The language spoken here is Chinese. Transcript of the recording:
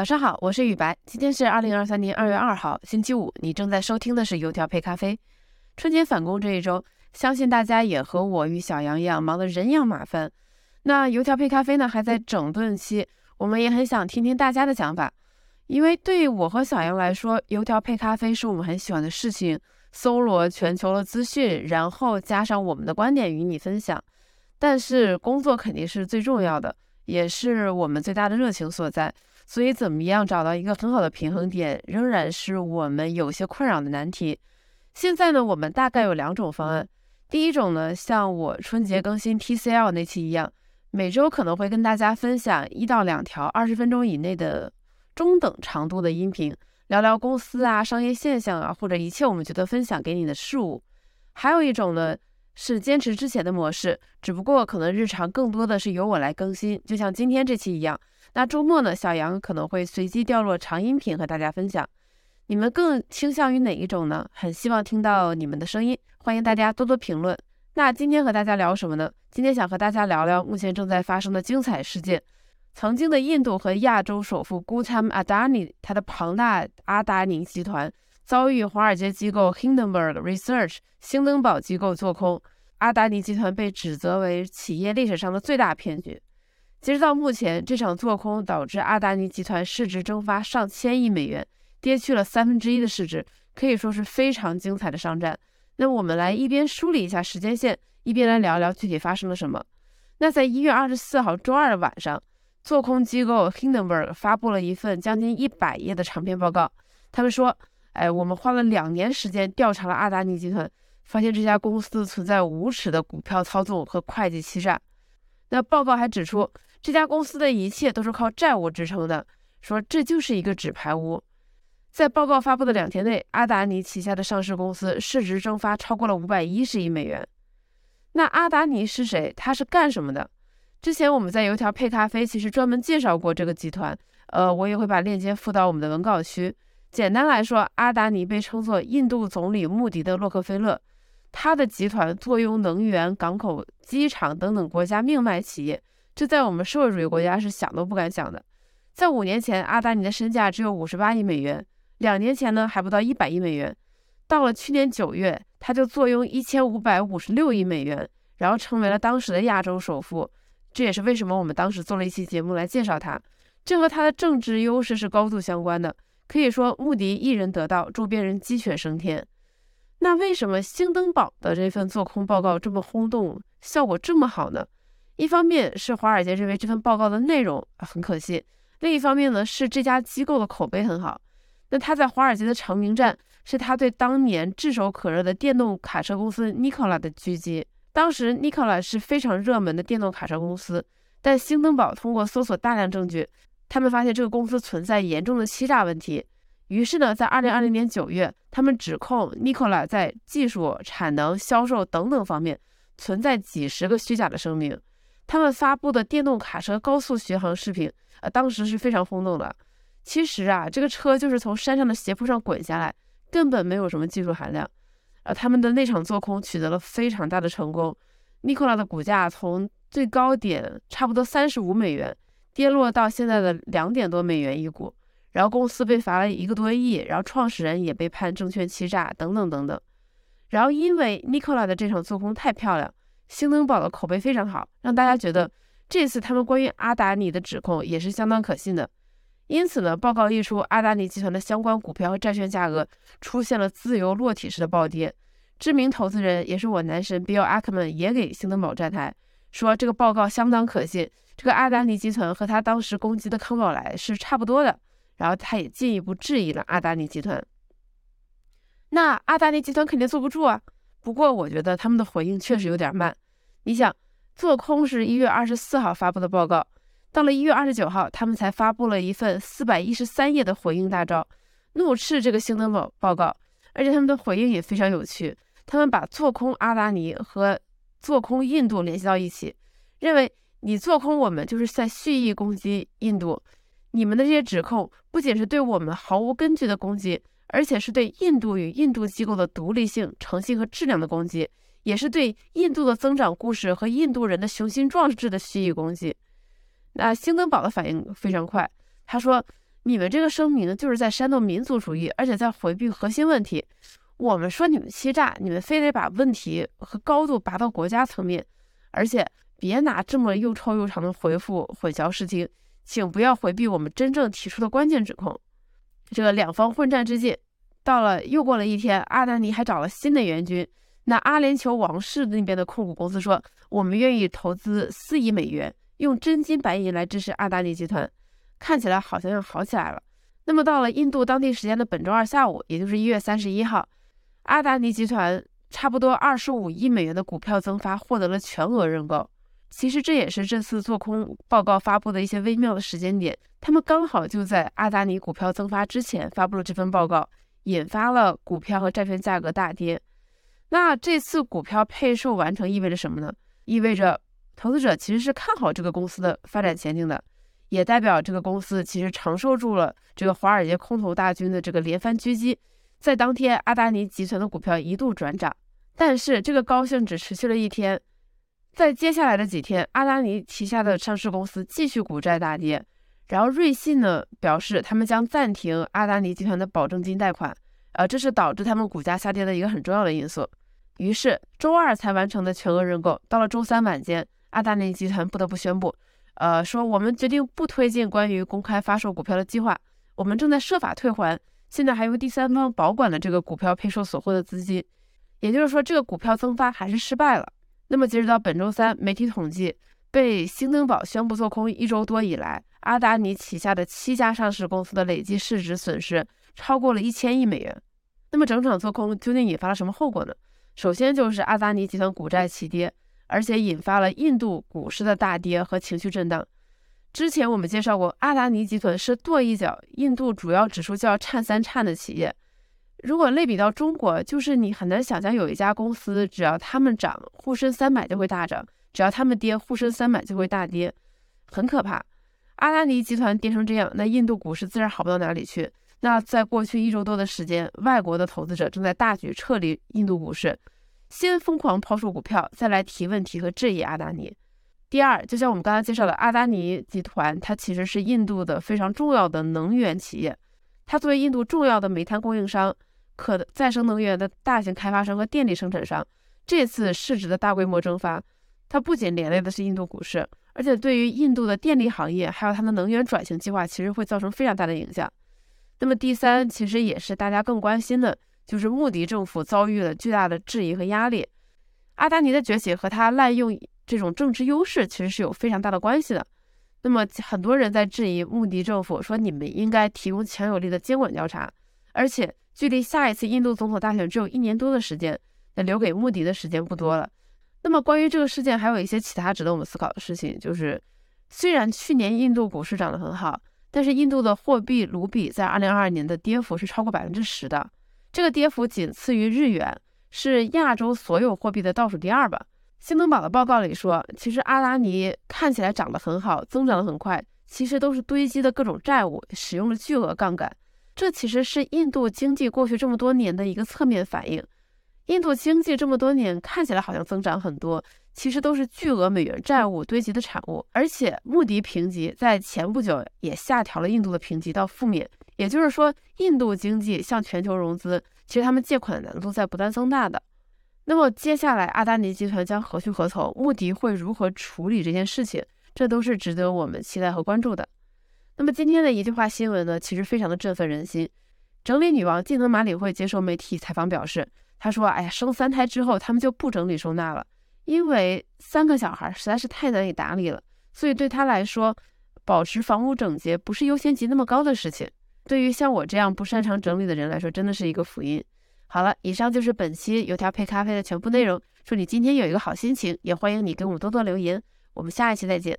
早上好，我是雨白，今天是二零二三年二月二号，星期五。你正在收听的是油条配咖啡。春节返工这一周，相信大家也和我与小杨一样，忙得人仰马翻。那油条配咖啡呢，还在整顿期，我们也很想听听大家的想法，因为对于我和小杨来说，油条配咖啡是我们很喜欢的事情，搜罗全球的资讯，然后加上我们的观点与你分享。但是工作肯定是最重要的，也是我们最大的热情所在。所以，怎么样找到一个很好的平衡点，仍然是我们有些困扰的难题。现在呢，我们大概有两种方案。第一种呢，像我春节更新 TCL 那期一样，每周可能会跟大家分享一到两条二十分钟以内的中等长度的音频，聊聊公司啊、商业现象啊，或者一切我们觉得分享给你的事物。还有一种呢，是坚持之前的模式，只不过可能日常更多的是由我来更新，就像今天这期一样。那周末呢？小杨可能会随机掉落长音频和大家分享。你们更倾向于哪一种呢？很希望听到你们的声音，欢迎大家多多评论。那今天和大家聊什么呢？今天想和大家聊聊目前正在发生的精彩事件。曾经的印度和亚洲首富 Gautam Adani，他的庞大阿达尼集团遭遇华尔街机构 Hindenburg Research 星登堡机构做空，阿达尼集团被指责为企业历史上的最大骗局。截止到目前，这场做空导致阿达尼集团市值蒸发上千亿美元，跌去了三分之一的市值，可以说是非常精彩的商战。那我们来一边梳理一下时间线，一边来聊聊具体发生了什么。那在一月二十四号周二的晚上，做空机构 Hindenburg 发布了一份将近一百页的长篇报告。他们说：“哎，我们花了两年时间调查了阿达尼集团，发现这家公司存在无耻的股票操纵和会计欺诈。”那报告还指出。这家公司的一切都是靠债务支撑的，说这就是一个纸牌屋。在报告发布的两天内，阿达尼旗下的上市公司市值蒸发超过了五百一十亿美元。那阿达尼是谁？他是干什么的？之前我们在油条配咖啡其实专门介绍过这个集团，呃，我也会把链接附到我们的文稿区。简单来说，阿达尼被称作印度总理穆迪的洛克菲勒，他的集团坐拥能源、港口、机场等等国家命脉企业。这在我们社会主义国家是想都不敢想的。在五年前，阿达尼的身价只有五十八亿美元；两年前呢，还不到一百亿美元。到了去年九月，他就坐拥一千五百五十六亿美元，然后成为了当时的亚洲首富。这也是为什么我们当时做了一期节目来介绍他。这和他的政治优势是高度相关的。可以说，穆迪一人得道，周边人鸡犬升天。那为什么兴登堡的这份做空报告这么轰动，效果这么好呢？一方面是华尔街认为这份报告的内容很可信，另一方面呢是这家机构的口碑很好。那他在华尔街的成名战是他对当年炙手可热的电动卡车公司 Nikola 的狙击。当时 Nikola 是非常热门的电动卡车公司，但兴登堡通过搜索大量证据，他们发现这个公司存在严重的欺诈问题。于是呢，在2020年9月，他们指控 Nikola 在技术、产能、销售等等方面存在几十个虚假的声明。他们发布的电动卡车高速巡航视频，呃，当时是非常轰动的。其实啊，这个车就是从山上的斜坡上滚下来，根本没有什么技术含量。呃，他们的那场做空取得了非常大的成功。尼古拉的股价从最高点差不多三十五美元，跌落到现在的两点多美元一股。然后公司被罚了一个多亿，然后创始人也被判证券欺诈等等等等。然后因为尼古拉的这场做空太漂亮。兴登堡的口碑非常好，让大家觉得这次他们关于阿达尼的指控也是相当可信的。因此呢，报告一出，阿达尼集团的相关股票和债券价格出现了自由落体式的暴跌。知名投资人也是我男神 Bill Ackman 也给兴登堡站台，说这个报告相当可信，这个阿达尼集团和他当时攻击的康宝莱是差不多的。然后他也进一步质疑了阿达尼集团。那阿达尼集团肯定坐不住啊。不过我觉得他们的回应确实有点慢。你想，做空是一月二十四号发布的报告，到了一月二十九号，他们才发布了一份四百一十三页的回应大招，怒斥这个兴登报报告。而且他们的回应也非常有趣，他们把做空阿达尼和做空印度联系到一起，认为你做空我们就是在蓄意攻击印度，你们的这些指控不仅是对我们毫无根据的攻击。而且是对印度与印度机构的独立性、诚信和质量的攻击，也是对印度的增长故事和印度人的雄心壮志的蓄意攻击。那兴登堡的反应非常快，他说：“你们这个声明就是在煽动民族主义，而且在回避核心问题。我们说你们欺诈，你们非得把问题和高度拔到国家层面，而且别拿这么又臭又长的回复混淆视听，请不要回避我们真正提出的关键指控。这个两方混战之际，到了又过了一天，阿达尼还找了新的援军。那阿联酋王室那边的控股公司说，我们愿意投资四亿美元，用真金白银来支持阿达尼集团，看起来好像要好起来了。那么到了印度当地时间的本周二下午，也就是一月三十一号。阿达尼集团差不多二十五亿美元的股票增发获得了全额认购。其实这也是这次做空报告发布的一些微妙的时间点，他们刚好就在阿达尼股票增发之前发布了这份报告，引发了股票和债券价格大跌。那这次股票配售完成意味着什么呢？意味着投资者其实是看好这个公司的发展前景的，也代表这个公司其实承受住了这个华尔街空头大军的这个连番狙击。在当天，阿达尼集团的股票一度转涨，但是这个高兴只持续了一天。在接下来的几天，阿达尼旗下的上市公司继续股债大跌。然后瑞信呢表示，他们将暂停阿达尼集团的保证金贷款，呃，这是导致他们股价下跌的一个很重要的因素。于是周二才完成的全额认购，到了周三晚间，阿达尼集团不得不宣布，呃，说我们决定不推进关于公开发售股票的计划，我们正在设法退还。现在还由第三方保管了这个股票配售所获的资金，也就是说，这个股票增发还是失败了。那么，截止到本周三，媒体统计，被兴登堡宣布做空一周多以来，阿达尼旗下的七家上市公司的累计市值损失超过了一千亿美元。那么，整场做空究竟引发了什么后果呢？首先就是阿达尼集团股债齐跌，而且引发了印度股市的大跌和情绪震荡。之前我们介绍过，阿达尼集团是跺一脚印度主要指数就要颤三颤的企业。如果类比到中国，就是你很难想象有一家公司，只要他们涨，沪深三百就会大涨；只要他们跌，沪深三百就会大跌，很可怕。阿达尼集团跌成这样，那印度股市自然好不到哪里去。那在过去一周多的时间，外国的投资者正在大举撤离印度股市，先疯狂抛售股票，再来提问题和质疑阿达尼。第二，就像我们刚才介绍的，阿达尼集团，它其实是印度的非常重要的能源企业。它作为印度重要的煤炭供应商、可再生能源的大型开发商和电力生产商，这次市值的大规模蒸发，它不仅连累的是印度股市，而且对于印度的电力行业还有它的能源转型计划，其实会造成非常大的影响。那么第三，其实也是大家更关心的，就是穆迪政府遭遇了巨大的质疑和压力。阿达尼的崛起和他滥用。这种政治优势其实是有非常大的关系的。那么很多人在质疑穆迪政府，说你们应该提供强有力的监管调查。而且距离下一次印度总统大选只有一年多的时间，那留给穆迪的时间不多了。那么关于这个事件，还有一些其他值得我们思考的事情，就是虽然去年印度股市涨得很好，但是印度的货币卢比在二零二二年的跌幅是超过百分之十的，这个跌幅仅次于日元，是亚洲所有货币的倒数第二吧。新登堡的报告里说，其实阿达尼看起来长得很好，增长得很快，其实都是堆积的各种债务，使用了巨额杠杆。这其实是印度经济过去这么多年的一个侧面反应。印度经济这么多年看起来好像增长很多，其实都是巨额美元债务堆积的产物。而且穆迪评级在前不久也下调了印度的评级到负面，也就是说，印度经济向全球融资，其实他们借款的难度在不断增大的。那么接下来，阿达尼集团将何去何从？穆迪会如何处理这件事情？这都是值得我们期待和关注的。那么今天的一句话新闻呢，其实非常的振奋人心。整理女王技能马里会接受媒体采访表示，她说：“哎呀，生三胎之后，他们就不整理收纳了，因为三个小孩实在是太难以打理了。所以对她来说，保持房屋整洁不是优先级那么高的事情。对于像我这样不擅长整理的人来说，真的是一个福音。”好了，以上就是本期油条配咖啡的全部内容。祝你今天有一个好心情，也欢迎你给我们多多留言。我们下一期再见。